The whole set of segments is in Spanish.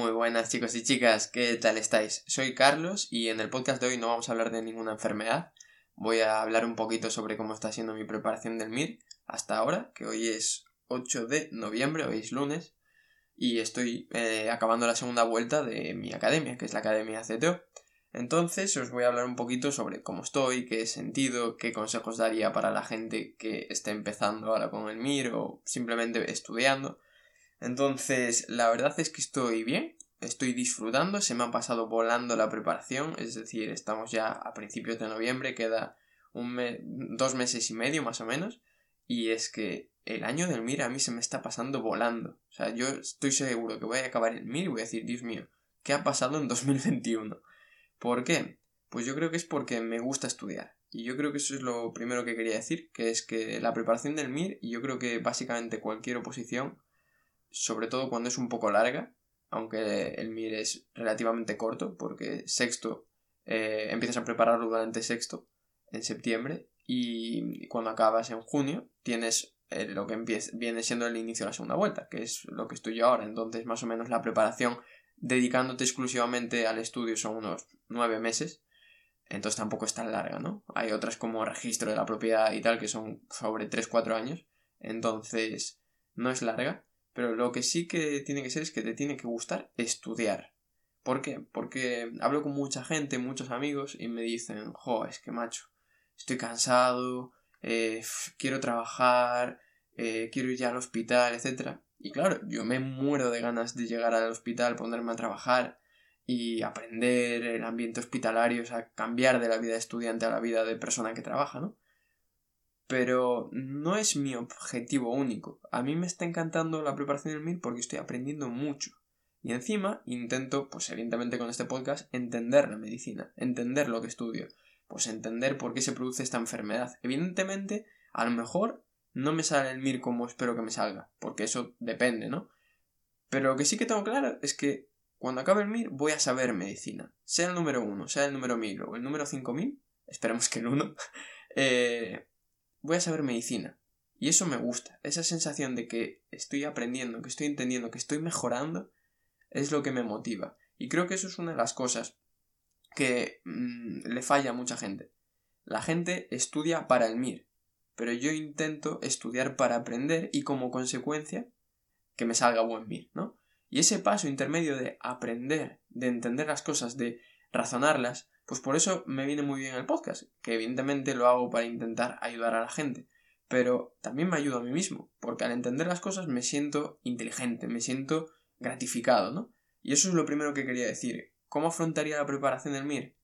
Muy buenas chicos y chicas, ¿qué tal estáis? Soy Carlos y en el podcast de hoy no vamos a hablar de ninguna enfermedad. Voy a hablar un poquito sobre cómo está siendo mi preparación del MIR hasta ahora, que hoy es 8 de noviembre, hoy es lunes, y estoy eh, acabando la segunda vuelta de mi academia, que es la Academia CTO. Entonces os voy a hablar un poquito sobre cómo estoy, qué he sentido, qué consejos daría para la gente que esté empezando ahora con el MIR o simplemente estudiando. Entonces, la verdad es que estoy bien, estoy disfrutando, se me ha pasado volando la preparación, es decir, estamos ya a principios de noviembre, queda un dos meses y medio más o menos, y es que el año del MIR a mí se me está pasando volando. O sea, yo estoy seguro que voy a acabar el MIR y voy a decir, Dios mío, ¿qué ha pasado en 2021? ¿Por qué? Pues yo creo que es porque me gusta estudiar. Y yo creo que eso es lo primero que quería decir, que es que la preparación del MIR, y yo creo que básicamente cualquier oposición, sobre todo cuando es un poco larga, aunque el MIR es relativamente corto, porque sexto eh, empiezas a prepararlo durante sexto, en septiembre, y cuando acabas en junio tienes eh, lo que viene siendo el inicio de la segunda vuelta, que es lo que estoy yo ahora. Entonces, más o menos la preparación dedicándote exclusivamente al estudio son unos nueve meses. Entonces tampoco es tan larga, ¿no? Hay otras como registro de la propiedad y tal que son sobre 3-4 años. Entonces, no es larga. Pero lo que sí que tiene que ser es que te tiene que gustar estudiar. ¿Por qué? Porque hablo con mucha gente, muchos amigos, y me dicen, jo, es que macho, estoy cansado, eh, quiero trabajar, eh, quiero ir ya al hospital, etc. Y claro, yo me muero de ganas de llegar al hospital, ponerme a trabajar y aprender el ambiente hospitalario, o sea, cambiar de la vida de estudiante a la vida de persona que trabaja, ¿no? Pero no es mi objetivo único. A mí me está encantando la preparación del MIR porque estoy aprendiendo mucho. Y encima intento, pues evidentemente con este podcast, entender la medicina, entender lo que estudio, pues entender por qué se produce esta enfermedad. Evidentemente, a lo mejor no me sale el MIR como espero que me salga, porque eso depende, ¿no? Pero lo que sí que tengo claro es que cuando acabe el MIR voy a saber medicina. Sea el número 1, sea el número 1000 o el número 5000, esperemos que el 1, eh, voy a saber medicina. Y eso me gusta. Esa sensación de que estoy aprendiendo, que estoy entendiendo, que estoy mejorando, es lo que me motiva. Y creo que eso es una de las cosas que mm, le falla a mucha gente. La gente estudia para el MIR, pero yo intento estudiar para aprender y como consecuencia que me salga buen MIR, ¿no? Y ese paso intermedio de aprender, de entender las cosas, de razonarlas, pues por eso me viene muy bien el podcast, que evidentemente lo hago para intentar ayudar a la gente, pero también me ayuda a mí mismo, porque al entender las cosas me siento inteligente, me siento gratificado, ¿no? Y eso es lo primero que quería decir, ¿Cómo afrontaría la preparación del MIR?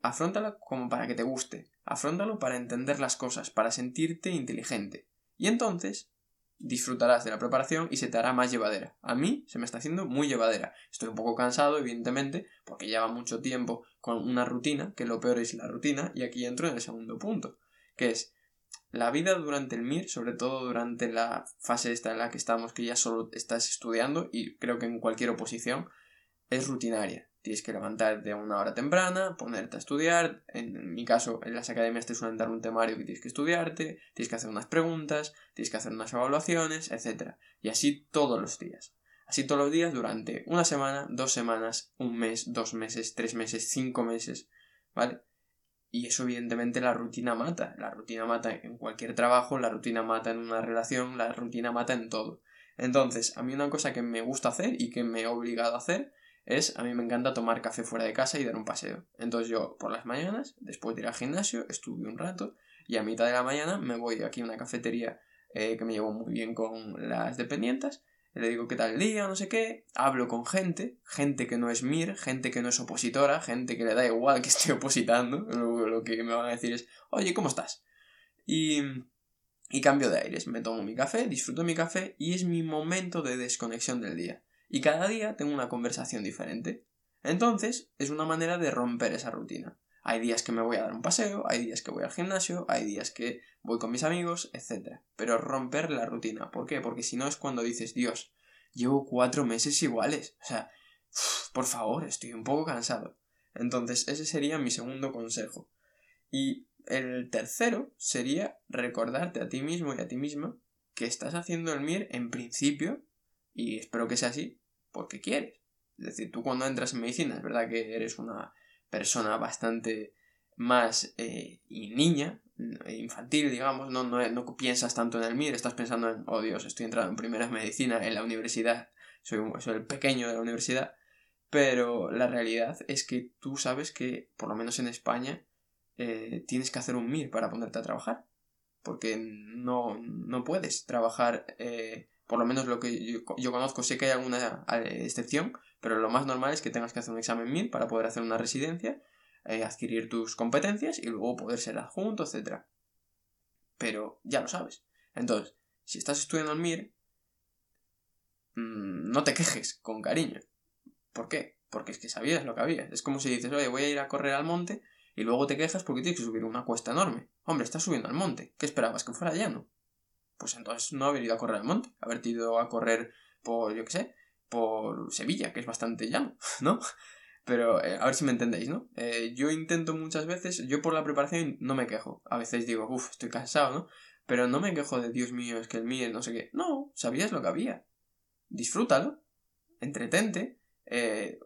Afrontala como para que te guste, afrontalo para entender las cosas, para sentirte inteligente. Y entonces disfrutarás de la preparación y se te hará más llevadera. A mí se me está haciendo muy llevadera. Estoy un poco cansado, evidentemente, porque lleva mucho tiempo con una rutina, que lo peor es la rutina, y aquí entro en el segundo punto, que es la vida durante el MIR, sobre todo durante la fase esta en la que estamos, que ya solo estás estudiando, y creo que en cualquier oposición, es rutinaria. Tienes que levantarte a una hora temprana, ponerte a estudiar. En, mi caso, en las academias te suelen dar un temario que tienes que estudiarte, tienes que hacer unas preguntas, tienes que hacer unas evaluaciones, etc. Y así todos los días. Así todos los días durante una semana, dos semanas, un mes, dos meses, tres meses, cinco meses, ¿vale? Y eso evidentemente la rutina mata. La rutina mata en cualquier trabajo, la rutina mata en una relación, la rutina mata en todo. Entonces, a mí una cosa que me gusta hacer y que me he obligado a hacer es, a mí me encanta tomar café fuera de casa y dar un paseo. Entonces yo por las mañanas, después de ir al gimnasio, estudio un rato y a mitad de la mañana me voy aquí a una cafetería eh, que me llevo muy bien con las dependientes, le digo qué tal el día, no sé qué, hablo con gente, gente que no es MIR, gente que no es opositora, gente que le da igual que esté opositando, lo, lo que me van a decir es, oye, ¿cómo estás? Y, y cambio de aires, me tomo mi café, disfruto mi café y es mi momento de desconexión del día y cada día tengo una conversación diferente. Entonces, es una manera de romper esa rutina. Hay días que me voy a dar un paseo, hay días que voy al gimnasio, hay días que voy con mis amigos, etc. Pero romper la rutina. ¿Por qué? Porque si no es cuando dices, Dios, llevo cuatro meses iguales. O sea, por favor, estoy un poco cansado. Entonces, ese sería mi segundo consejo. Y el tercero sería recordarte a ti mismo y a ti misma que estás haciendo el MIR en principio y espero que sea así porque quieres. Es decir, tú cuando entras en medicina, es verdad que eres una persona bastante más eh, niña, infantil, digamos, no, no, no, piensas tanto en el MIR, estás pensando en, oh Dios, estoy entrando en primera medicina en la universidad, soy, soy el pequeño de la universidad, pero la realidad es que tú sabes que, por lo menos en España, eh, tienes que hacer un MIR para ponerte a trabajar, porque no, no puedes trabajar, eh, por lo menos lo que yo, conozco, sé que hay alguna eh, excepción, pero lo más normal es que tengas que hacer un examen MIR para poder hacer una residencia eh, adquirir tus competencias y luego poder ser adjunto, etc. Pero ya lo sabes. Entonces, si estás estudiando en MIR, mm, no te quejes con cariño. ¿Por qué? Porque es que sabías lo que había. Es como si dices, oye, voy a ir a correr al monte y luego te quejas porque tienes que subir una cuesta enorme. Hombre, estás subiendo al monte. ¿Qué esperabas? ¿Que fuera llano? Pues entonces no haber ido a correr al monte. Haber ido a correr por, yo qué sé, por Sevilla, que es bastante llano, ¿no? Pero eh, a ver si me entendéis, ¿no? Eh, yo intento muchas veces, yo por la preparación no me quejo. A veces digo, uff, estoy cansado, ¿no? Pero no me quejo de Dios mío, es que el mío, no sé qué. No, sabías lo que había. Disfrútalo, entretente, eh,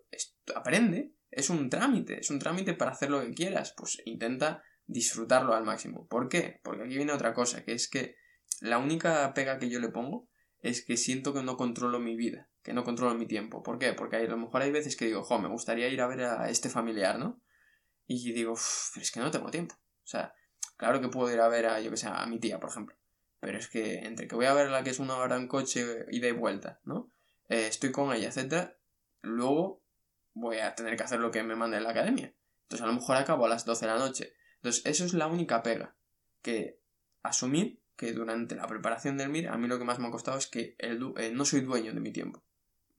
aprende. Es un trámite, es un trámite para hacer lo que quieras. Pues intenta disfrutarlo al máximo. ¿Por qué? Porque aquí viene otra cosa, que es que la única pega que yo le pongo es que siento que no controlo mi vida que no controlo mi tiempo. ¿Por qué? Porque a lo mejor hay veces que digo, jo, me gustaría ir a ver a este familiar, ¿no? Y digo, pero es que no tengo tiempo. O sea, claro que puedo ir a ver a, yo que sé, a mi tía, por ejemplo. Pero es que entre que voy a verla que es una hora en coche, ida y vuelta, ¿no? Eh, estoy con ella, etcétera. Luego voy a tener que hacer lo que me mande en la academia. Entonces a lo mejor acabo a las 12 de la noche. Entonces eso es la única pega. Que asumir que durante la preparación del MIR a mí lo que más me ha costado es que el, eh, no soy dueño de mi tiempo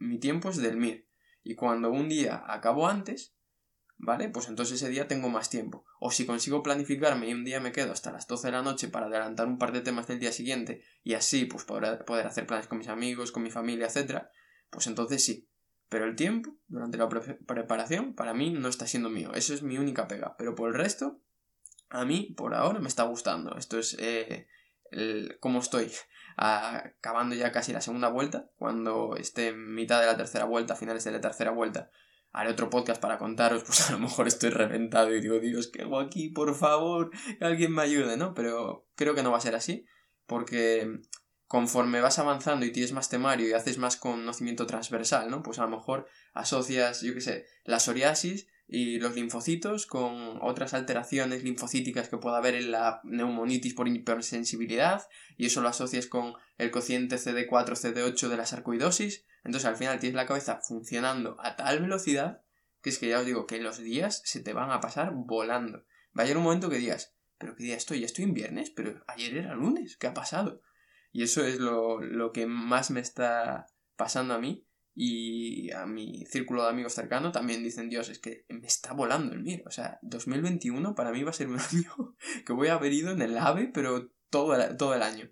mi tiempo es del MIR. Y cuando un día acabo antes, ¿vale? Pues entonces ese día tengo más tiempo. O si consigo planificarme y un día me quedo hasta las 12 de la noche para adelantar un par de temas del día siguiente y así pues poder, poder hacer planes con mis amigos, con mi familia, etc., pues entonces sí. Pero el tiempo, durante la preparación, para mí no está siendo mío. Eso es mi única pega. Pero por el resto, a mí, por ahora, me está gustando. Esto es eh, el, cómo estoy acabando ya casi la segunda vuelta, cuando esté en mitad de la tercera vuelta, finales de la tercera vuelta, haré otro podcast para contaros, pues a lo mejor estoy reventado y digo, Dios, ¿qué hago aquí? Por favor, que alguien me ayude, ¿no? Pero creo que no va a ser así, porque conforme vas avanzando y tienes más temario y haces más conocimiento transversal, ¿no? Pues a lo mejor asocias, yo qué sé, la psoriasis y los linfocitos con otras alteraciones linfocíticas que pueda haber en la neumonitis por hipersensibilidad y eso lo asocias con el cociente CD4, CD8 de la sarcoidosis, entonces al final tienes la cabeza funcionando a tal velocidad que es que ya os digo que los días se te van a pasar volando. Va a llegar un momento que digas, pero qué día estoy, ya estoy en viernes, pero ayer era lunes, ¿qué ha pasado? Y eso es lo, lo que más me está pasando a mí y a mi círculo de amigos cercano también dicen, Dios, es que me está volando el MIR. O sea, 2021 para mí va a ser un año que voy a haber ido en el AVE, pero todo el, todo el año.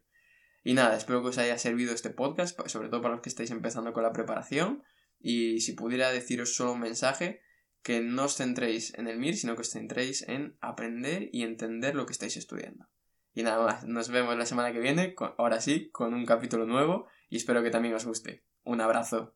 Y nada, espero que os haya servido este podcast, sobre todo para los que estáis empezando con la preparación. Y si pudiera deciros solo un mensaje, que no os centréis en el MIR, sino que os centréis en aprender y entender lo que estáis estudiando. Y nada más, nos vemos la semana que viene, ahora sí, con un capítulo nuevo y espero que también os guste. Un abrazo.